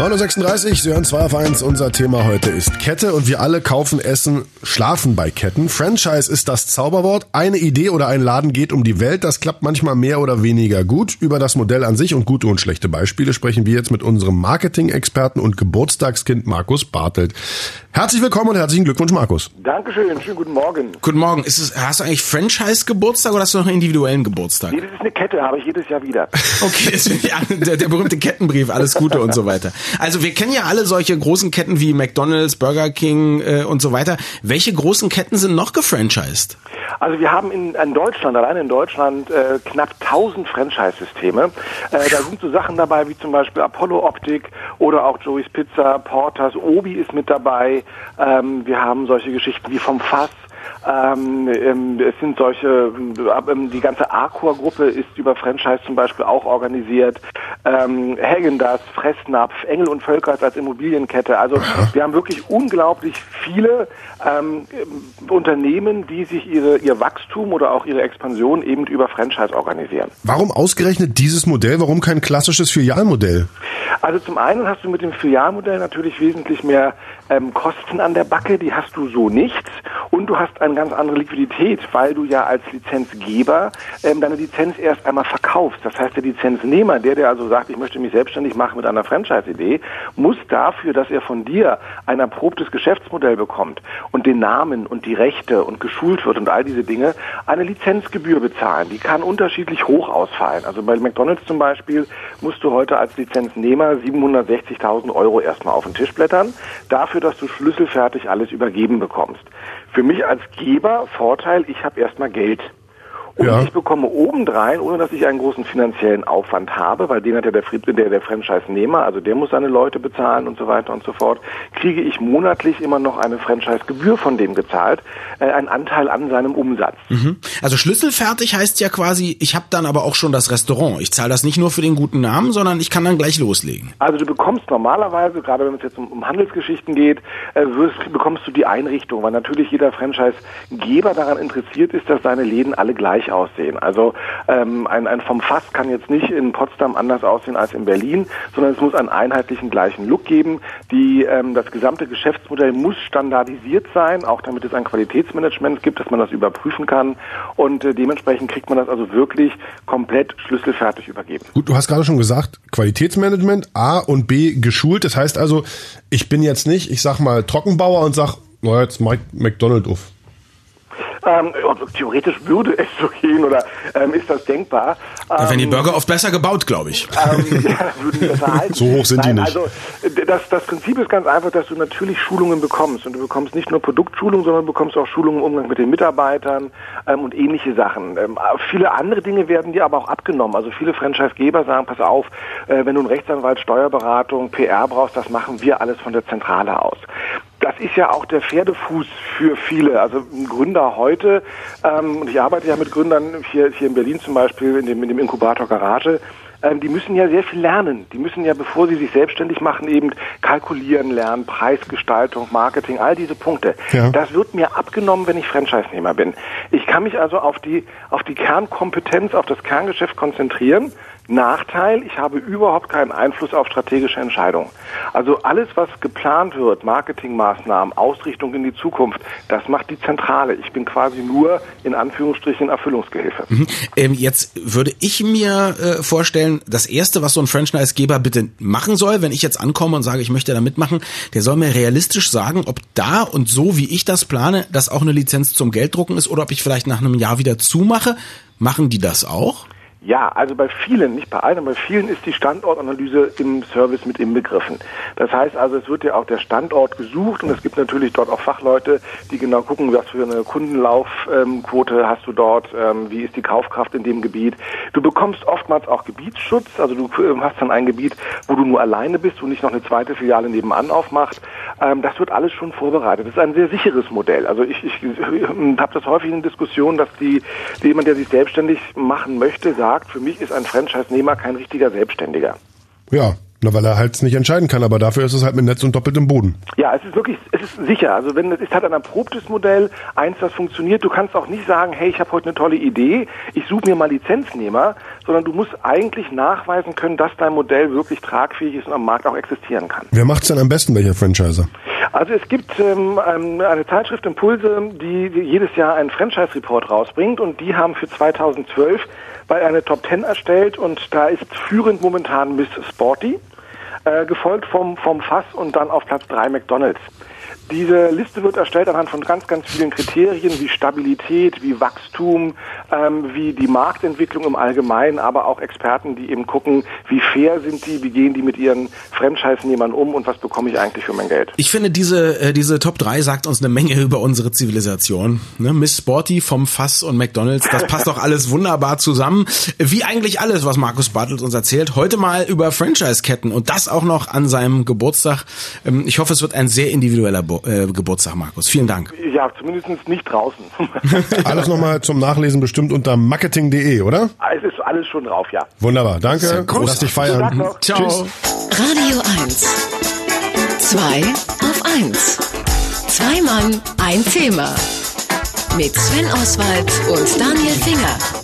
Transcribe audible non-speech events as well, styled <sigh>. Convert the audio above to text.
9.36 Uhr, Sie hören 2 auf 1. Unser Thema heute ist Kette und wir alle kaufen, essen, schlafen bei Ketten. Franchise ist das Zauberwort. Eine Idee oder ein Laden geht um die Welt. Das klappt manchmal mehr oder weniger gut. Über das Modell an sich und gute und schlechte Beispiele sprechen wir jetzt mit unserem Marketing-Experten und Geburtstagskind Markus Bartelt. Herzlich willkommen und herzlichen Glückwunsch, Markus. Dankeschön, schönen guten Morgen. Guten Morgen. Ist es, hast du eigentlich Franchise-Geburtstag oder hast du noch einen individuellen Geburtstag? Nee, das ist eine Kette, habe ich jedes Jahr wieder. <laughs> Okay, ja, der, der berühmte Kettenbrief, alles Gute und so weiter. Also wir kennen ja alle solche großen Ketten wie McDonald's, Burger King äh, und so weiter. Welche großen Ketten sind noch gefranchised? Also wir haben in, in Deutschland, allein in Deutschland, äh, knapp 1000 Franchise-Systeme. Äh, da sind so Sachen dabei wie zum Beispiel Apollo Optik oder auch Joey's Pizza, Porters, Obi ist mit dabei. Ähm, wir haben solche Geschichten wie vom Fass. Ähm, ähm, es sind solche, ähm, die ganze Arcor-Gruppe ist über Franchise zum Beispiel auch organisiert. Ähm, Hägendas, Fressnapf, Engel und Völkers als Immobilienkette. Also wir haben wirklich unglaublich viele ähm, Unternehmen, die sich ihre, ihr Wachstum oder auch ihre Expansion eben über Franchise organisieren. Warum ausgerechnet dieses Modell? Warum kein klassisches Filialmodell? Also zum einen hast du mit dem Filialmodell natürlich wesentlich mehr ähm, Kosten an der Backe, die hast du so nicht. Und du hast eine ganz andere Liquidität, weil du ja als Lizenzgeber ähm, deine Lizenz erst einmal verkaufst. Das heißt, der Lizenznehmer, der, der also sagt, ich möchte mich selbstständig machen mit einer Franchise-Idee, muss dafür, dass er von dir ein erprobtes Geschäftsmodell bekommt und den Namen und die Rechte und geschult wird und all diese Dinge, eine Lizenzgebühr bezahlen. Die kann unterschiedlich hoch ausfallen. Also bei McDonalds zum Beispiel musst du heute als Lizenznehmer 760.000 Euro erstmal auf den Tisch blättern, dafür, dass du schlüsselfertig alles übergeben bekommst. Für mich als Geber Vorteil, ich habe erstmal Geld. Und Ja. ich bekomme obendrein, ohne dass ich einen großen finanziellen Aufwand habe, weil den hat ja der, Fried- der, der Franchise-Nehmer, also der muss seine Leute bezahlen und so weiter und so fort, kriege ich monatlich immer noch eine Franchise-Gebühr von dem gezahlt, äh, einen Anteil an seinem Umsatz. Also schlüsselfertig heißt ja quasi, ich habe dann aber auch schon das Restaurant. Ich zahle das nicht nur für den guten Namen, sondern ich kann dann gleich loslegen. Also du bekommst normalerweise, gerade wenn es jetzt um, um Handelsgeschichten geht, äh, wirst, bekommst du die Einrichtung, weil natürlich jeder Franchise-Geber daran interessiert ist, dass seine Läden alle gleich aussehen. Also ähm, ein, ein vom Fass kann jetzt nicht in Potsdam anders aussehen als in Berlin, sondern es muss einen einheitlichen gleichen Look geben. Die, ähm, das gesamte Geschäftsmodell muss standardisiert sein, auch damit es ein Qualitätsmanagement gibt, dass man das überprüfen kann und äh, dementsprechend kriegt man das also wirklich komplett schlüsselfertig übergeben. Gut, du hast gerade schon gesagt, Qualitätsmanagement, A und B geschult. Das heißt also, ich bin jetzt nicht, ich sag mal, Trockenbauer und sag, na jetzt ich McDonald auf. Ähm, theoretisch würde es so gehen oder ähm, ist das denkbar. Ähm, Wenn die Burger oft besser gebaut, glaube ich. ähm, <laughs> ja, würden die besser <laughs> halten. So hoch sind die Nein, nicht. Also das, das Prinzip ist ganz einfach, dass du natürlich Schulungen bekommst und du bekommst nicht nur Produktschulungen, sondern du bekommst auch Schulungen im Umgang mit den Mitarbeitern ähm, und ähnliche Sachen. Ähm, viele andere Dinge werden dir aber auch abgenommen. Also viele Franchisegeber sagen, pass auf, äh, wenn du einen Rechtsanwalt, Steuerberatung, PR brauchst, das machen wir alles von der Zentrale aus. Das ist ja auch der Pferdefuß für viele. Also ein Gründer heute, ähm, und ich arbeite ja mit Gründern hier, hier in Berlin zum Beispiel in dem, in dem Inkubator Garage, ähm, die müssen ja sehr viel lernen. Die müssen ja, bevor sie sich selbstständig machen, eben kalkulieren lernen, Preisgestaltung, Marketing, all diese Punkte. Ja. Das wird mir abgenommen, wenn ich Franchise-Nehmer bin. Ich kann mich also auf die, auf die Kernkompetenz, auf das Kerngeschäft konzentrieren. Nachteil, ich habe überhaupt keinen Einfluss auf strategische Entscheidungen. Also alles, was geplant wird, Marketingmaßnahmen, Ausrichtung in die Zukunft, das macht die Zentrale. Ich bin quasi nur in Anführungsstrichen Erfüllungsgehilfe. Ähm, jetzt würde ich mir äh, vorstellen, das erste, was so ein Franchise-Geber bitte machen soll, wenn ich jetzt ankomme und sage, ich möchte da mitmachen, der soll mir realistisch sagen, ob da und so, wie ich das plane, das auch eine Lizenz zum Gelddrucken ist oder ob ich vielleicht nach einem Jahr wieder zumache. Machen die das auch? Ja, also bei vielen, nicht bei allen, aber bei vielen ist die Standortanalyse im Service mit inbegriffen. Das heißt also, es wird ja auch der Standort gesucht und es gibt natürlich dort auch Fachleute, die genau gucken, was für eine Kundenlaufquote hast du dort, ähm, wie ist die Kaufkraft in dem Gebiet. Du bekommst oftmals auch Gebietsschutz, also du ähm, hast dann ein Gebiet, wo du nur alleine bist und nicht noch eine zweite Filiale nebenan aufmacht. Ähm, das wird alles schon vorbereitet. Das ist ein sehr sicheres Modell. Also ich, ich habe das häufig in Diskussionen, dass die, jemand, der sich selbstständig machen möchte, sagt, für mich ist ein Franchise-Nehmer kein richtiger Selbstständiger. Ja, Na, weil er halt nicht entscheiden kann, aber dafür ist es halt mit Netz und doppeltem Boden. Ja, es ist wirklich, es ist sicher. Also wenn es ist halt ein erprobtes Modell, eins, das funktioniert. Du kannst auch nicht sagen, hey, ich habe heute eine tolle Idee, ich suche mir mal Lizenznehmer, sondern du musst eigentlich nachweisen können, dass dein Modell wirklich tragfähig ist und am Markt auch existieren kann. Wer macht's denn am besten, welcher Franchiser? Also es gibt ähm, ähm eine Zeitschrift Impulse, die jedes Jahr einen Franchise-Report rausbringt und die haben für 2012 bei eine Top 10 erstellt und da ist führend momentan Miss Sporty äh, gefolgt vom, vom Fass und dann auf Platz 3 McDonalds. Diese Liste wird erstellt anhand von ganz, ganz vielen Kriterien wie Stabilität, wie Wachstum, ähm, wie die Marktentwicklung im Allgemeinen, aber auch Experten, die eben gucken, wie fair sind die, wie gehen die mit ihren Franchise-Nehmern um und was bekomme ich eigentlich für mein Geld. Ich finde, diese, äh, diese Top 3 sagt uns eine Menge über unsere Zivilisation. Ne? Miss Sporty vom Fass und McDonalds, das passt doch alles wunderbar zusammen. Wie eigentlich alles, was Markus Bartels uns erzählt. Heute mal über Franchise-Ketten und das auch noch an seinem Geburtstag. Ähm, ich hoffe, es wird ein sehr individueller Bo äh, Geburtstag, Markus. Vielen Dank. Ja, zumindest nicht draußen. <laughs> alles nochmal zum Nachlesen bestimmt unter marketing.de, oder? Es ist alles schon drauf, ja. Wunderbar, danke. Lass dich feiern. Ciao. Tschüss. Radio 1. Zwei auf eins. Zwei Mann, ein Thema. Mit Sven Oswald und Daniel Finger.